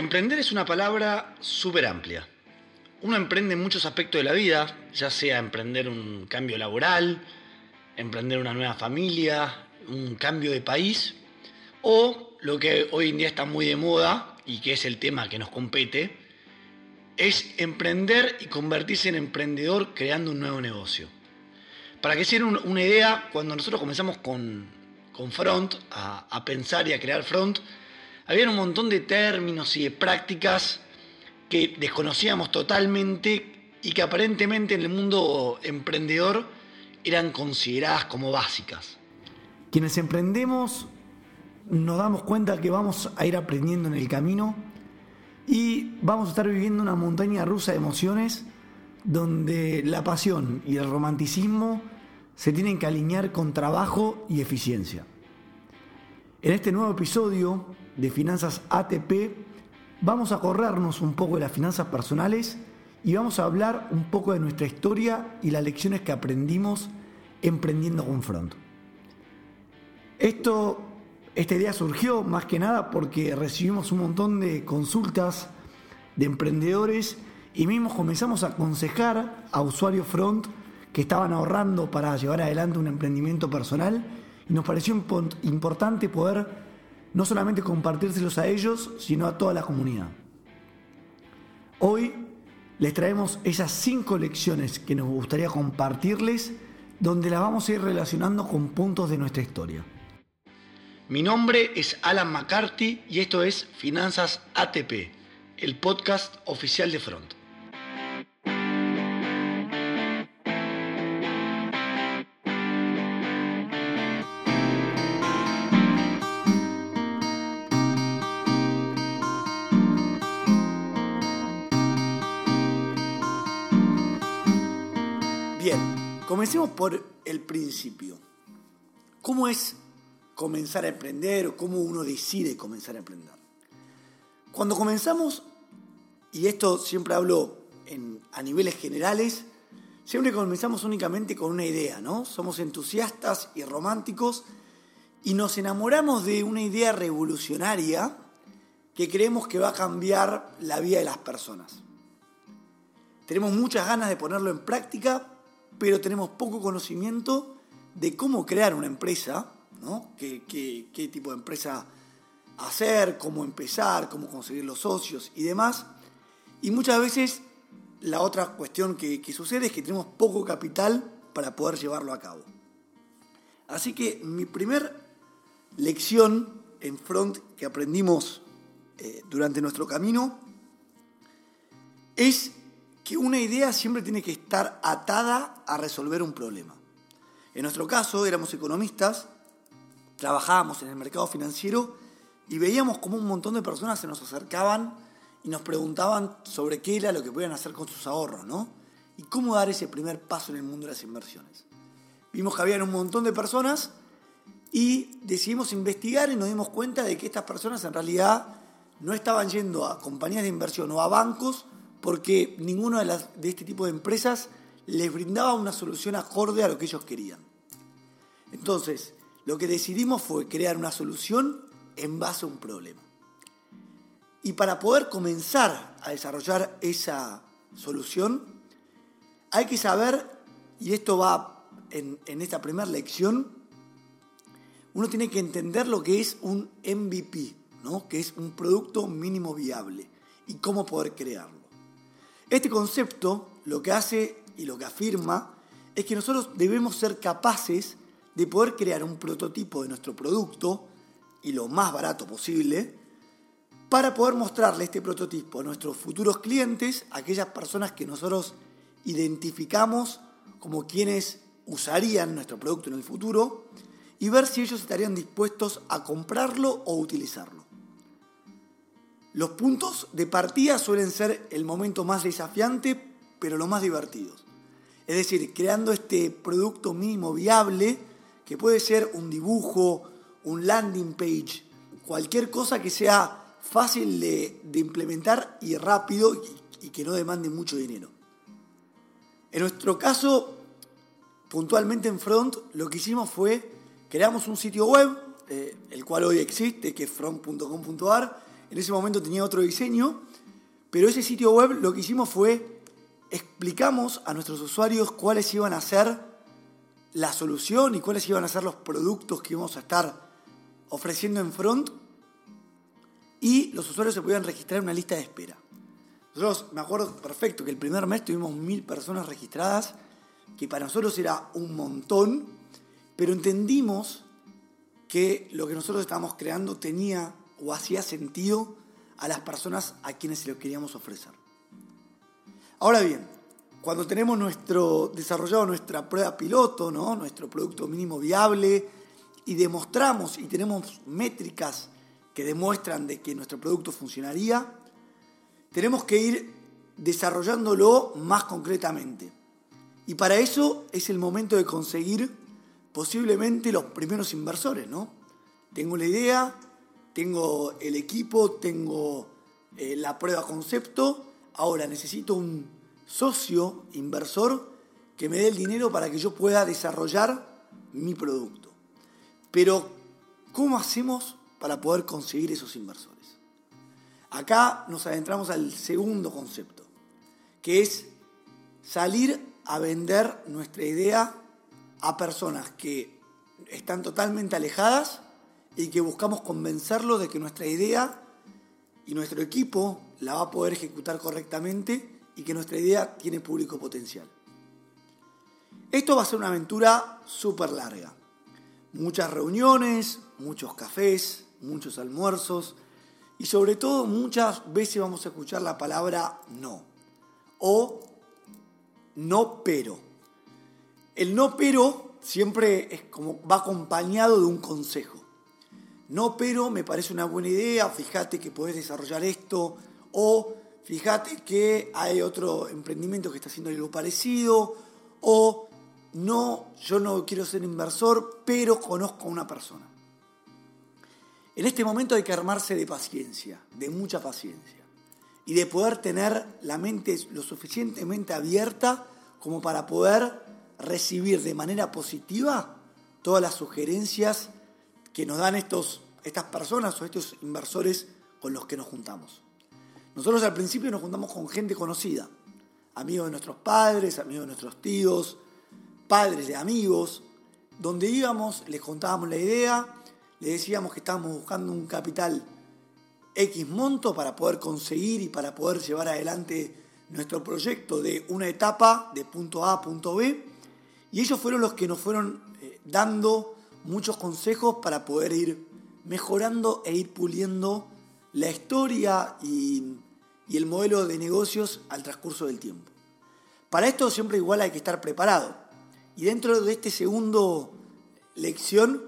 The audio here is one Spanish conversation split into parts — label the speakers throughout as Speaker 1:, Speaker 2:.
Speaker 1: Emprender es una palabra súper amplia. Uno emprende en muchos aspectos de la vida, ya sea emprender un cambio laboral, emprender una nueva familia, un cambio de país, o lo que hoy en día está muy de moda y que es el tema que nos compete, es emprender y convertirse en emprendedor creando un nuevo negocio. Para que sea una idea, cuando nosotros comenzamos con, Front, a, a pensar y a crear Front, había un montón de términos y de prácticas que desconocíamos totalmente y que aparentemente en el mundo emprendedor eran consideradas como básicas.
Speaker 2: Quienes emprendemos nos damos cuenta que vamos a ir aprendiendo en el camino y vamos a estar viviendo una montaña rusa de emociones donde la pasión y el romanticismo se tienen que alinear con trabajo y eficiencia. En este nuevo episodio de Finanzas ATP vamos a corrernos un poco de las finanzas personales y vamos a hablar un poco de nuestra historia y las lecciones que aprendimos emprendiendo con Front. Esto, esta idea surgió más que nada porque recibimos un montón de consultas de emprendedores y mismos comenzamos a aconsejar a usuarios Front que estaban ahorrando para llevar adelante un emprendimiento personal y nos pareció importante poder no solamente compartírselos a ellos, sino a toda la comunidad. Hoy les traemos esas cinco lecciones que nos gustaría compartirles, donde las vamos a ir relacionando con puntos de nuestra historia.
Speaker 1: Mi nombre es Alan McCarthy y esto es Finanzas ATP, el podcast oficial de Front.
Speaker 2: Comencemos por el principio. ¿Cómo es comenzar a emprender o cómo uno decide comenzar a emprender? Cuando comenzamos, y esto siempre hablo a niveles generales, siempre comenzamos únicamente con una idea, ¿no? Somos entusiastas y románticos y nos enamoramos de una idea revolucionaria que creemos que va a cambiar la vida de las personas. Tenemos muchas ganas de ponerlo en práctica, pero tenemos poco conocimiento de cómo crear una empresa, ¿no? ¿Qué, tipo de empresa hacer, cómo empezar, cómo conseguir los socios y demás. Y muchas veces la otra cuestión que, sucede es que tenemos poco capital para poder llevarlo a cabo. Así que mi primer lección en front que aprendimos eh, durante nuestro camino es que una idea siempre tiene que estar atada a resolver un problema. En nuestro caso éramos economistas, trabajábamos en el mercado financiero y veíamos como un montón de personas se nos acercaban y nos preguntaban sobre qué era lo que podían hacer con sus ahorros, ¿no? Y cómo dar ese primer paso en el mundo de las inversiones. Vimos que había un montón de personas y decidimos investigar y nos dimos cuenta de que estas personas en realidad no estaban yendo a compañías de inversión o a bancos porque ninguna de, este tipo de empresas les brindaba una solución acorde a lo que ellos querían. Entonces, lo que decidimos fue crear una solución en base a un problema. Y para poder comenzar a desarrollar esa solución, hay que saber, y esto va en, en esta primera lección, uno tiene que entender lo que es un MVP, ¿no? que es un producto mínimo viable, y cómo poder crearlo. Este concepto lo que hace y lo que afirma es que nosotros debemos ser capaces de poder crear un prototipo de nuestro producto y lo más barato posible para poder mostrarle este prototipo a nuestros futuros clientes, aquellas personas que nosotros identificamos como quienes usarían nuestro producto en el futuro y ver si ellos estarían dispuestos a comprarlo o utilizarlo. Los puntos de partida suelen ser el momento más desafiante, pero lo más divertido. Es decir, creando este producto mínimo viable, que puede ser un dibujo, un landing page, cualquier cosa que sea fácil de, implementar y rápido y, que no demande mucho dinero. En nuestro caso, puntualmente en Front, lo que hicimos fue creamos un sitio web, eh, el cual hoy existe, que es front.com.ar, en ese momento tenía otro diseño, pero ese sitio web lo que hicimos fue explicamos a nuestros usuarios cuáles iban a ser la solución y cuáles iban a ser los productos que íbamos a estar ofreciendo en front y los usuarios se podían registrar en una lista de espera. Nosotros, me acuerdo perfecto que el primer mes tuvimos mil personas registradas, que para nosotros era un montón, pero entendimos que lo que nosotros estábamos creando tenía o hacía sentido a las personas a quienes se lo queríamos ofrecer. Ahora bien, cuando tenemos nuestro, desarrollado nuestra prueba piloto, nuestro producto mínimo viable, y demostramos y tenemos métricas que demuestran de que nuestro producto funcionaría, tenemos que ir desarrollándolo más concretamente. Y para eso es el momento de conseguir posiblemente los primeros inversores. Tengo la idea, tengo el equipo, tengo eh, la prueba concepto, ahora necesito un socio inversor que me dé el dinero para que yo pueda desarrollar mi producto. Pero, ¿cómo hacemos para poder conseguir esos inversores? Acá nos adentramos al segundo concepto, que es salir a vender nuestra idea a personas que están totalmente alejadas y que buscamos convencerlos de que nuestra idea y nuestro equipo la va a poder ejecutar correctamente y que nuestra idea tiene público potencial. Esto va a ser una aventura súper larga. Muchas reuniones, muchos cafés, muchos almuerzos, y sobre todo muchas veces vamos a escuchar la palabra no o no pero. El no pero siempre es como va acompañado de un consejo. No pero me parece una buena idea, fíjate que podés desarrollar esto o fíjate que hay otro emprendimiento que está haciendo algo parecido o no, yo no quiero ser inversor, pero conozco a una persona. En este momento hay que armarse de paciencia, de mucha paciencia, y de poder tener la mente lo suficientemente abierta como para poder recibir de manera positiva todas las sugerencias que nos dan estos, estas personas o estos inversores con los que nos juntamos. Nosotros al principio nos juntamos con gente conocida, amigos de nuestros padres, amigos de nuestros tíos, padres de amigos, donde íbamos, les contábamos la idea le decíamos que estábamos buscando un capital X monto para poder conseguir y para poder llevar adelante nuestro proyecto de una etapa de punto A a punto B. Y ellos fueron los que nos fueron eh, dando muchos consejos para poder ir mejorando e ir puliendo la historia y, el modelo de negocios al transcurso del tiempo. Para esto siempre igual hay que estar preparado. Y dentro de este segundo lección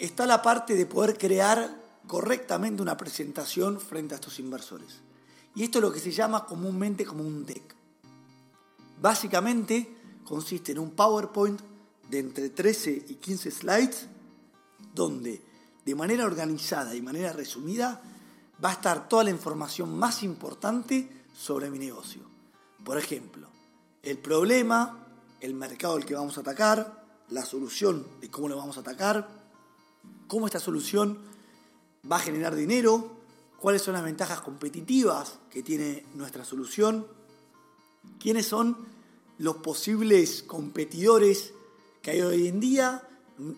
Speaker 2: está la parte de poder crear correctamente una presentación frente a estos inversores. Y esto es lo que se llama comúnmente como un deck. Básicamente consiste en un PowerPoint de entre 13 y 15 slides donde de manera organizada y manera resumida va a estar toda la información más importante sobre mi negocio. Por ejemplo, el problema, el mercado al que vamos a atacar, la solución de cómo lo vamos a atacar, cómo esta solución va a generar dinero, cuáles son las ventajas competitivas que tiene nuestra solución, quiénes son los posibles competidores que hay hoy en día,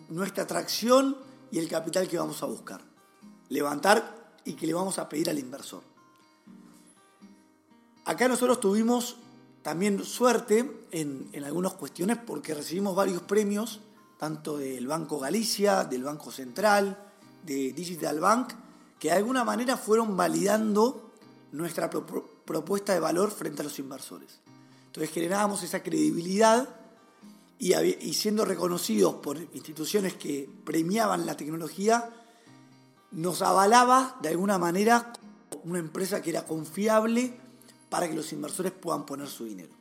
Speaker 2: nuestra atracción y el capital que vamos a buscar. Levantar y que le vamos a pedir al inversor. Acá nosotros tuvimos también suerte en, en algunas cuestiones porque recibimos varios premios tanto del Banco Galicia, del Banco Central, de Digital Bank, que de alguna manera fueron validando nuestra propuesta de valor frente a los inversores. Entonces generábamos esa credibilidad y, siendo reconocidos por instituciones que premiaban la tecnología, nos avalaba de alguna manera una empresa que era confiable para que los inversores puedan poner su dinero.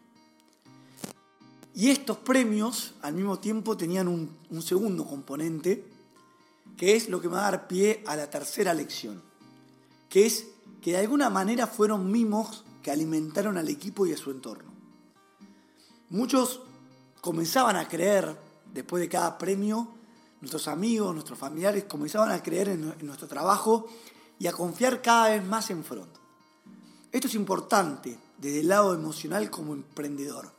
Speaker 2: Y estos premios al mismo tiempo tenían un, segundo componente, que es lo que me va a dar pie a la tercera lección, que es que de alguna manera fueron mimos que alimentaron al equipo y a su entorno. Muchos comenzaban a creer, después de cada premio, nuestros amigos, nuestros familiares comenzaban a creer en, nuestro trabajo y a confiar cada vez más en Front. Esto es importante desde el lado emocional como emprendedor.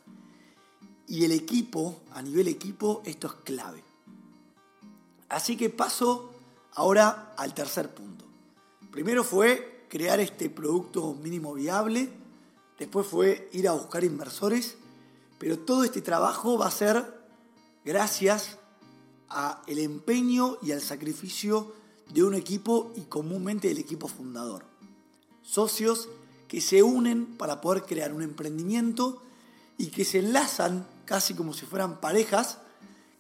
Speaker 2: Y el equipo, a nivel equipo, esto es clave. Así que paso ahora al tercer punto. Primero fue crear este producto mínimo viable, después fue ir a buscar inversores, pero todo este trabajo va a ser gracias a el empeño y al sacrificio de un equipo y comúnmente del equipo fundador. Socios que se unen para poder crear un emprendimiento y que se enlazan casi como si fueran parejas,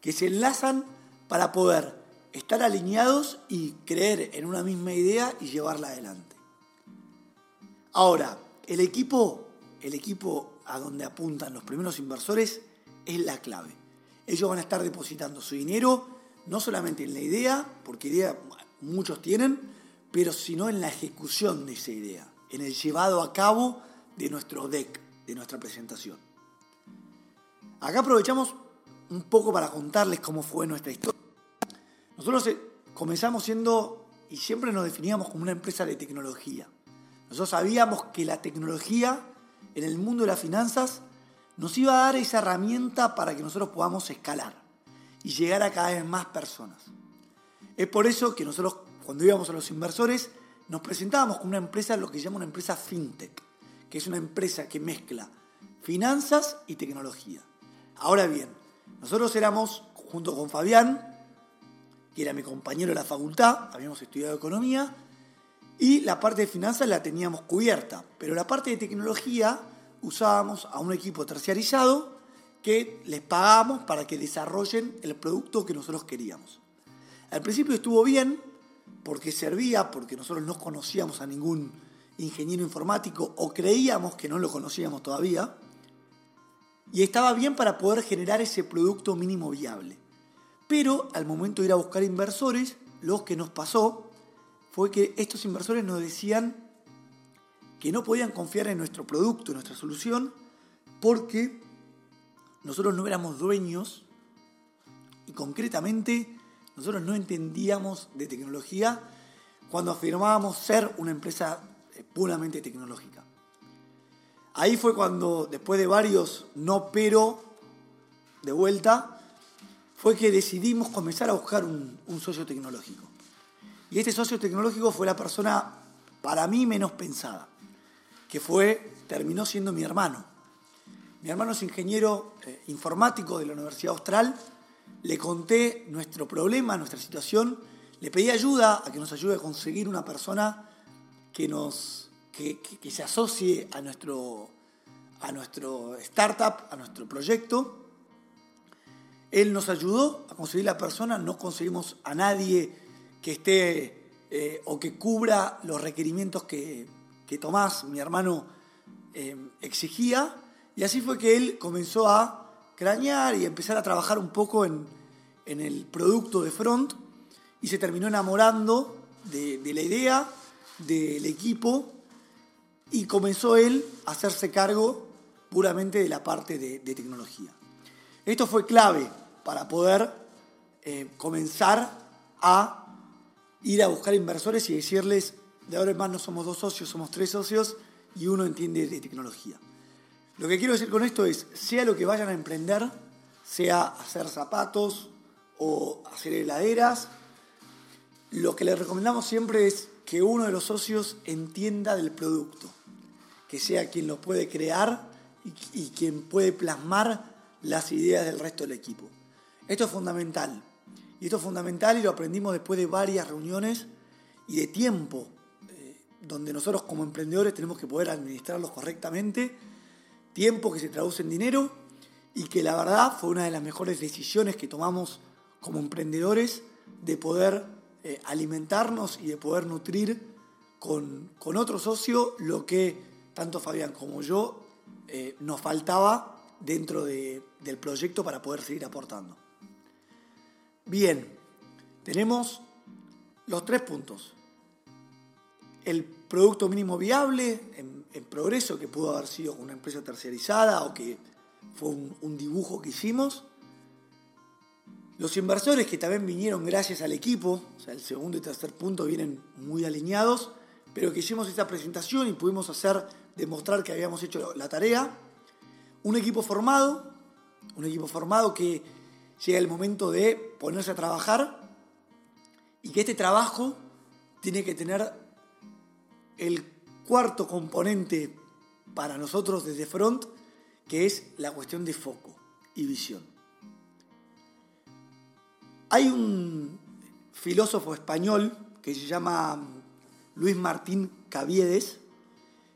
Speaker 2: que se enlazan para poder estar alineados y creer en una misma idea y llevarla adelante. Ahora, el equipo, el equipo a donde apuntan los primeros inversores es la clave. Ellos van a estar depositando su dinero no solamente en la idea, porque idea muchos tienen, pero sino en la ejecución de esa idea, en el llevado a cabo de nuestro deck, de nuestra presentación. Acá aprovechamos un poco para contarles cómo fue nuestra historia. Nosotros eh, comenzamos siendo y siempre nos definíamos como una empresa de tecnología. Nosotros sabíamos que la tecnología en el mundo de las finanzas nos iba a dar esa herramienta para que nosotros podamos escalar y llegar a cada vez más personas. Es por eso que nosotros cuando íbamos a los inversores nos presentábamos como una empresa, lo que se llama una empresa fintech, que es una empresa que mezcla finanzas y tecnología. Ahora bien, nosotros éramos, junto con Fabián, que era mi compañero de la facultad, habíamos estudiado economía, y la parte de finanzas la teníamos cubierta, pero la parte de tecnología usábamos a un equipo terciarizado que les pagábamos para que desarrollen el producto que nosotros queríamos. Al principio estuvo bien porque servía, porque nosotros no conocíamos a ningún ingeniero informático o creíamos que no lo conocíamos todavía, y estaba bien para poder generar ese producto mínimo viable. Pero al momento de ir a buscar inversores, lo que nos pasó fue que estos inversores nos decían que no podían confiar en nuestro producto, en nuestra solución, porque nosotros no éramos dueños y concretamente nosotros no entendíamos de tecnología cuando afirmábamos ser una empresa eh, puramente tecnológica. Ahí fue cuando, después de varios no pero de vuelta, fue que decidimos comenzar a buscar un, socio tecnológico. Y este socio tecnológico fue la persona, para mí, menos pensada, que fue, terminó siendo mi hermano. Mi hermano es ingeniero eh, informático de la Universidad Austral le conté nuestro problema, nuestra situación, le pedí ayuda a que nos ayude a conseguir una persona que, nos, que, se asocie a nuestro, a nuestro startup, a nuestro proyecto. Él nos ayudó a conseguir la persona, no conseguimos a nadie que esté eh, o que cubra los requerimientos que, Tomás, mi hermano, eh, exigía. Y así fue que él comenzó a crañar y empezar a trabajar un poco en, el producto de Front y se terminó enamorando de, la idea, del equipo y comenzó él a hacerse cargo puramente de la parte de, tecnología. Esto fue clave para poder eh, comenzar a ir a buscar inversores y decirles, de ahora en más no somos dos socios, somos tres socios y uno entiende de tecnología. Lo que quiero decir con esto es, sea lo que vayan a emprender, sea hacer zapatos o hacer heladeras, lo que les recomendamos siempre es que uno de los socios entienda del producto, que sea quien lo puede crear y, quien puede plasmar las ideas del resto del equipo. Esto es fundamental. Esto es fundamental y lo aprendimos después de varias reuniones y de tiempo, eh, donde nosotros como emprendedores tenemos que poder administrarlos correctamente tiempo que se traduce en dinero y que la verdad fue una de las mejores decisiones que tomamos como emprendedores de poder eh, alimentarnos y de poder nutrir con, otro socio lo que tanto Fabián como yo eh, nos faltaba dentro del proyecto para poder seguir aportando. Bien, tenemos los tres puntos. El producto mínimo viable en, progreso, que pudo haber sido una empresa terciarizada o que fue un, dibujo que hicimos. Los inversores que también vinieron gracias al equipo, o sea, el segundo y tercer punto vienen muy alineados, pero que hicimos esta presentación y pudimos hacer, demostrar que habíamos hecho la tarea. Un equipo formado, un equipo formado que llega el momento de ponerse a trabajar y que este trabajo tiene que tener el cuarto componente para nosotros desde Front, que es la cuestión de foco y visión. Hay un filósofo español que se llama Luis Martín Caviedes,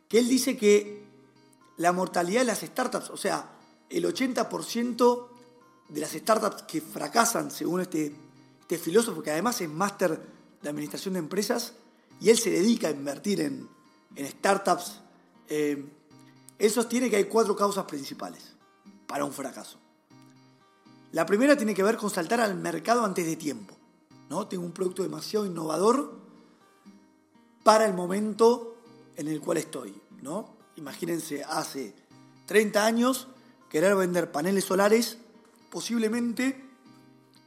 Speaker 2: que él dice que la mortalidad de las startups, o sea, el 80% de las startups que fracasan, según este, este filósofo, que además es máster de administración de empresas, y él se dedica a invertir en, startups, eh, él sostiene que hay cuatro causas principales para un fracaso. La primera tiene que ver con saltar al mercado antes de tiempo. ¿no? Tengo un producto demasiado innovador para el momento en el cual estoy. ¿no? Imagínense, hace 30 años querer vender paneles solares, posiblemente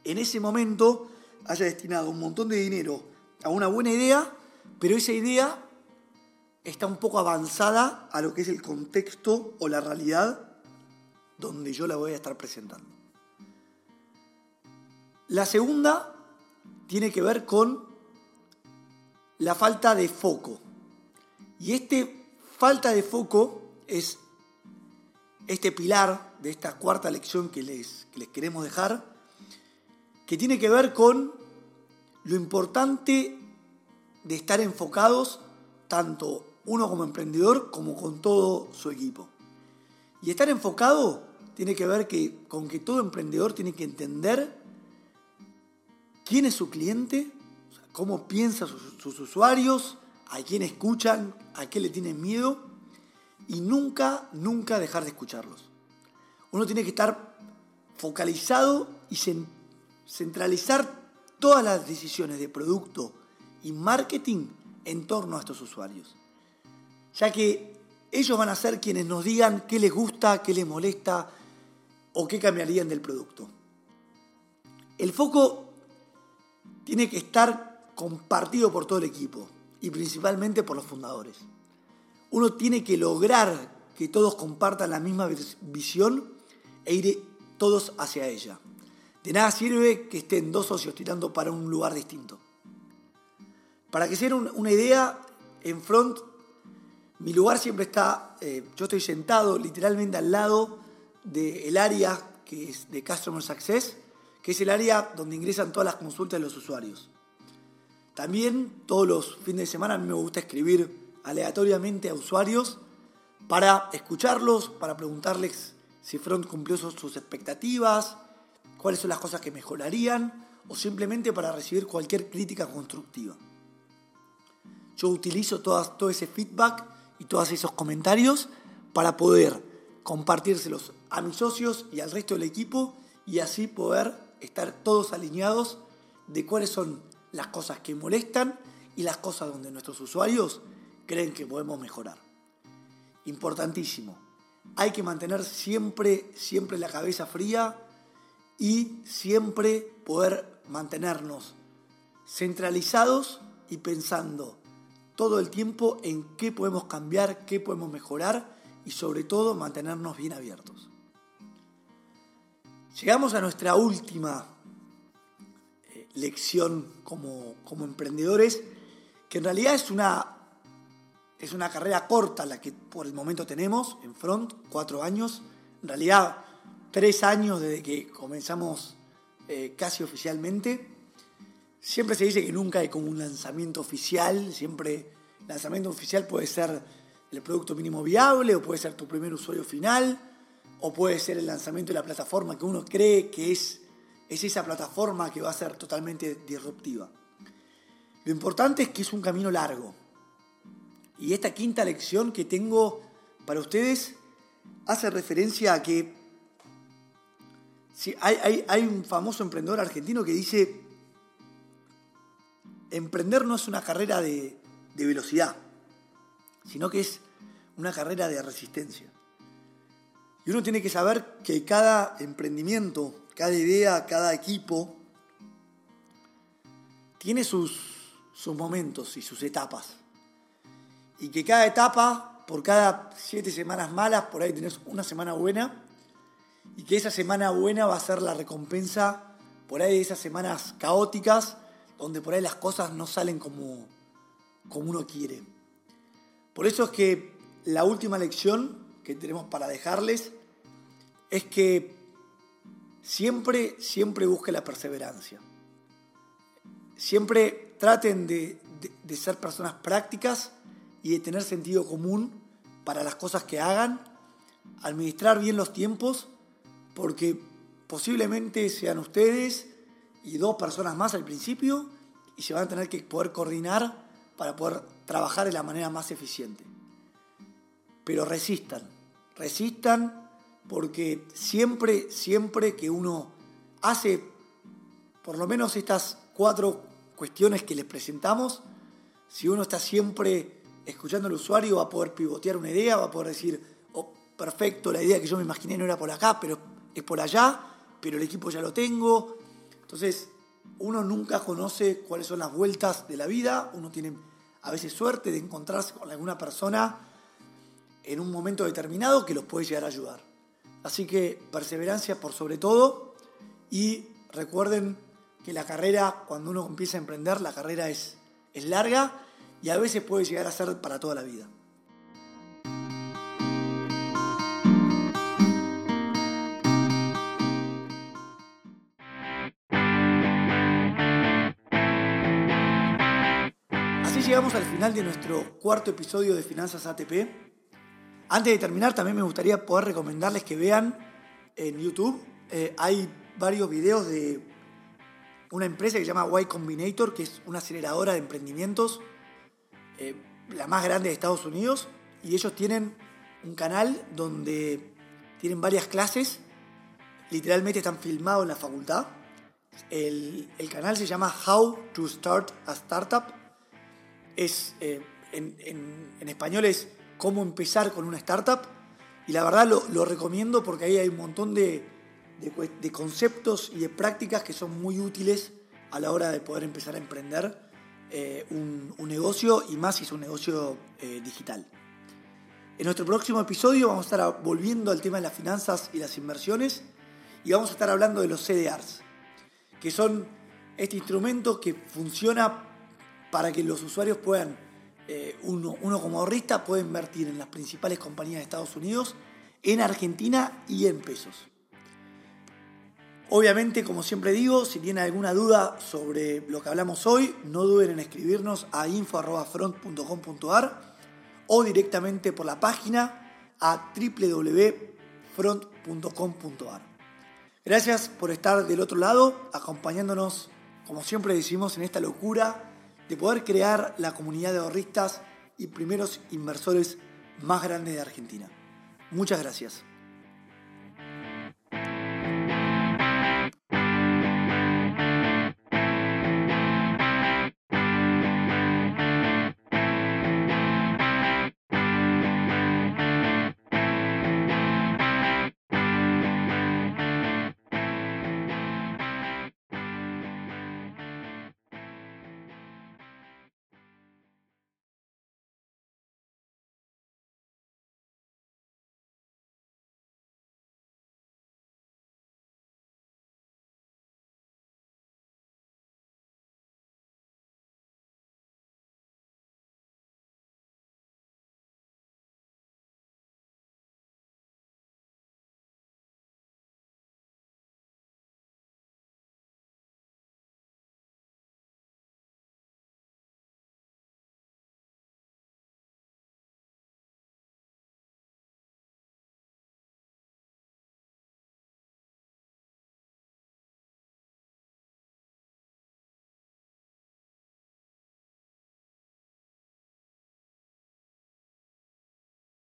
Speaker 2: en ese momento haya destinado un montón de dinero a una buena idea, pero esa idea está un poco avanzada a lo que es el contexto o la realidad donde yo la voy a estar presentando. La segunda tiene que ver con la falta de foco. Y este falta de foco es este pilar de esta cuarta lección que les, les queremos dejar, que tiene que ver con lo importante de estar enfocados tanto uno como emprendedor como con todo su equipo. Y estar enfocado tiene que ver que, con que todo emprendedor tiene que entender quién es su cliente, cómo piensan sus, sus usuarios, a quién escuchan, a qué le tienen miedo y nunca, nunca dejar de escucharlos. Uno tiene que estar focalizado y centralizar todas las decisiones de producto y marketing en torno a estos usuarios. Ya que ellos van a ser quienes nos digan qué les gusta, qué les molesta o qué cambiarían del producto. El foco tiene que estar compartido por todo el equipo y principalmente por los fundadores uno tiene que lograr que todos compartan la misma visión e ir todos hacia ella. De nada sirve que estén dos socios tirando para un lugar distinto. Para que sea una idea, en front, mi lugar siempre está, eh, yo estoy sentado literalmente al lado del área que es de Customer Success, que es el área donde ingresan todas las consultas de los usuarios. También todos los fines de semana a mí me gusta escribir aleatoriamente a usuarios para escucharlos, para preguntarles si Front cumplió sus expectativas, cuáles son las cosas que mejorarían o simplemente para recibir cualquier crítica constructiva. Yo utilizo todo ese feedback y todos esos comentarios para poder compartírselos a mis socios y al resto del equipo y así poder estar todos alineados de cuáles son las cosas que molestan y las cosas donde nuestros usuarios creen que podemos mejorar. Importantísimo. Hay que mantener siempre, siempre la cabeza fría y siempre poder mantenernos centralizados y pensando todo el tiempo en qué podemos cambiar, qué podemos mejorar y sobre todo mantenernos bien abiertos. Llegamos a nuestra última eh, lección como, como emprendedores, que en realidad es una es una carrera corta la que por el momento tenemos en front, cuatro años. En realidad, tres años desde que comenzamos eh, casi oficialmente. Siempre se dice que nunca hay como un lanzamiento oficial, siempre lanzamiento oficial puede ser el producto mínimo viable o puede ser tu primer usuario final o puede ser el lanzamiento de la plataforma que uno cree que es esa plataforma que va a ser totalmente disruptiva. Lo importante es que es un camino largo, y esta quinta lección que tengo para ustedes hace referencia a que hay, un famoso emprendedor argentino que dice, emprender no es una carrera de, velocidad, sino que es una carrera de resistencia. Y uno tiene que saber que cada emprendimiento cada idea, cada equipo tiene sus momentos y sus etapas. Y que cada etapa, por cada siete semanas malas, por ahí tenés una semana buena. Y que esa semana buena va a ser la recompensa por ahí de esas semanas caóticas, donde por ahí las cosas no salen como, como uno quiere. Por eso es que la última lección que tenemos para dejarles es que siempre, siempre busque la perseverancia. Siempre traten de, ser personas prácticas y de tener sentido común para las cosas que hagan, administrar bien los tiempos, porque posiblemente sean ustedes y dos personas más al principio y se van a tener que poder coordinar para poder trabajar de la manera más eficiente. Pero resistan, resistan porque siempre, siempre que uno hace por lo menos estas cuatro cuestiones que les presentamos, si uno está siempre escuchando al usuario va a poder pivotear una idea, va a poder decir, oh, perfecto, la idea que yo me imaginé no era por acá, pero es por allá, pero el equipo ya lo tengo. Entonces, uno nunca conoce cuáles son las vueltas de la vida, uno tiene a veces suerte de encontrarse con alguna persona en un momento determinado que los puede llegar a ayudar. Así que perseverancia por sobre todo y recuerden que la carrera, cuando uno empieza a emprender, la carrera es, es larga y a veces puede llegar a ser para toda la vida. llegamos al final de nuestro cuarto episodio de Finanzas ATP. Antes de terminar, también me gustaría poder recomendarles que vean en YouTube. Eh, hay varios videos de una empresa que se llama Y Combinator, que es una aceleradora de emprendimientos, eh, la más grande de Estados Unidos. Y ellos tienen un canal donde tienen varias clases. Literalmente están filmados en la facultad. El, el canal se llama How to Start a Startup es, eh, en, español es cómo empezar con una startup. Y la verdad lo, recomiendo porque ahí hay un montón de, conceptos y de prácticas que son muy útiles a la hora de poder empezar a emprender eh, un, negocio y más si es un negocio eh, digital. En nuestro próximo episodio vamos a estar volviendo al tema de las finanzas y las inversiones y vamos a estar hablando de los CDRs, que son este instrumento que funciona para que los usuarios puedan, eh, uno, como ahorrista puede invertir en las principales compañías de Estados Unidos, en Argentina y en pesos. Obviamente, como siempre digo, si tienen alguna duda sobre lo que hablamos hoy, no duden en escribirnos a info.front.com.ar o directamente por la página a www.front.com.ar. Gracias por estar del otro lado, acompañándonos, como siempre decimos, en esta locura de poder crear la comunidad de ahorristas y primeros inversores más grande de Argentina. Muchas gracias.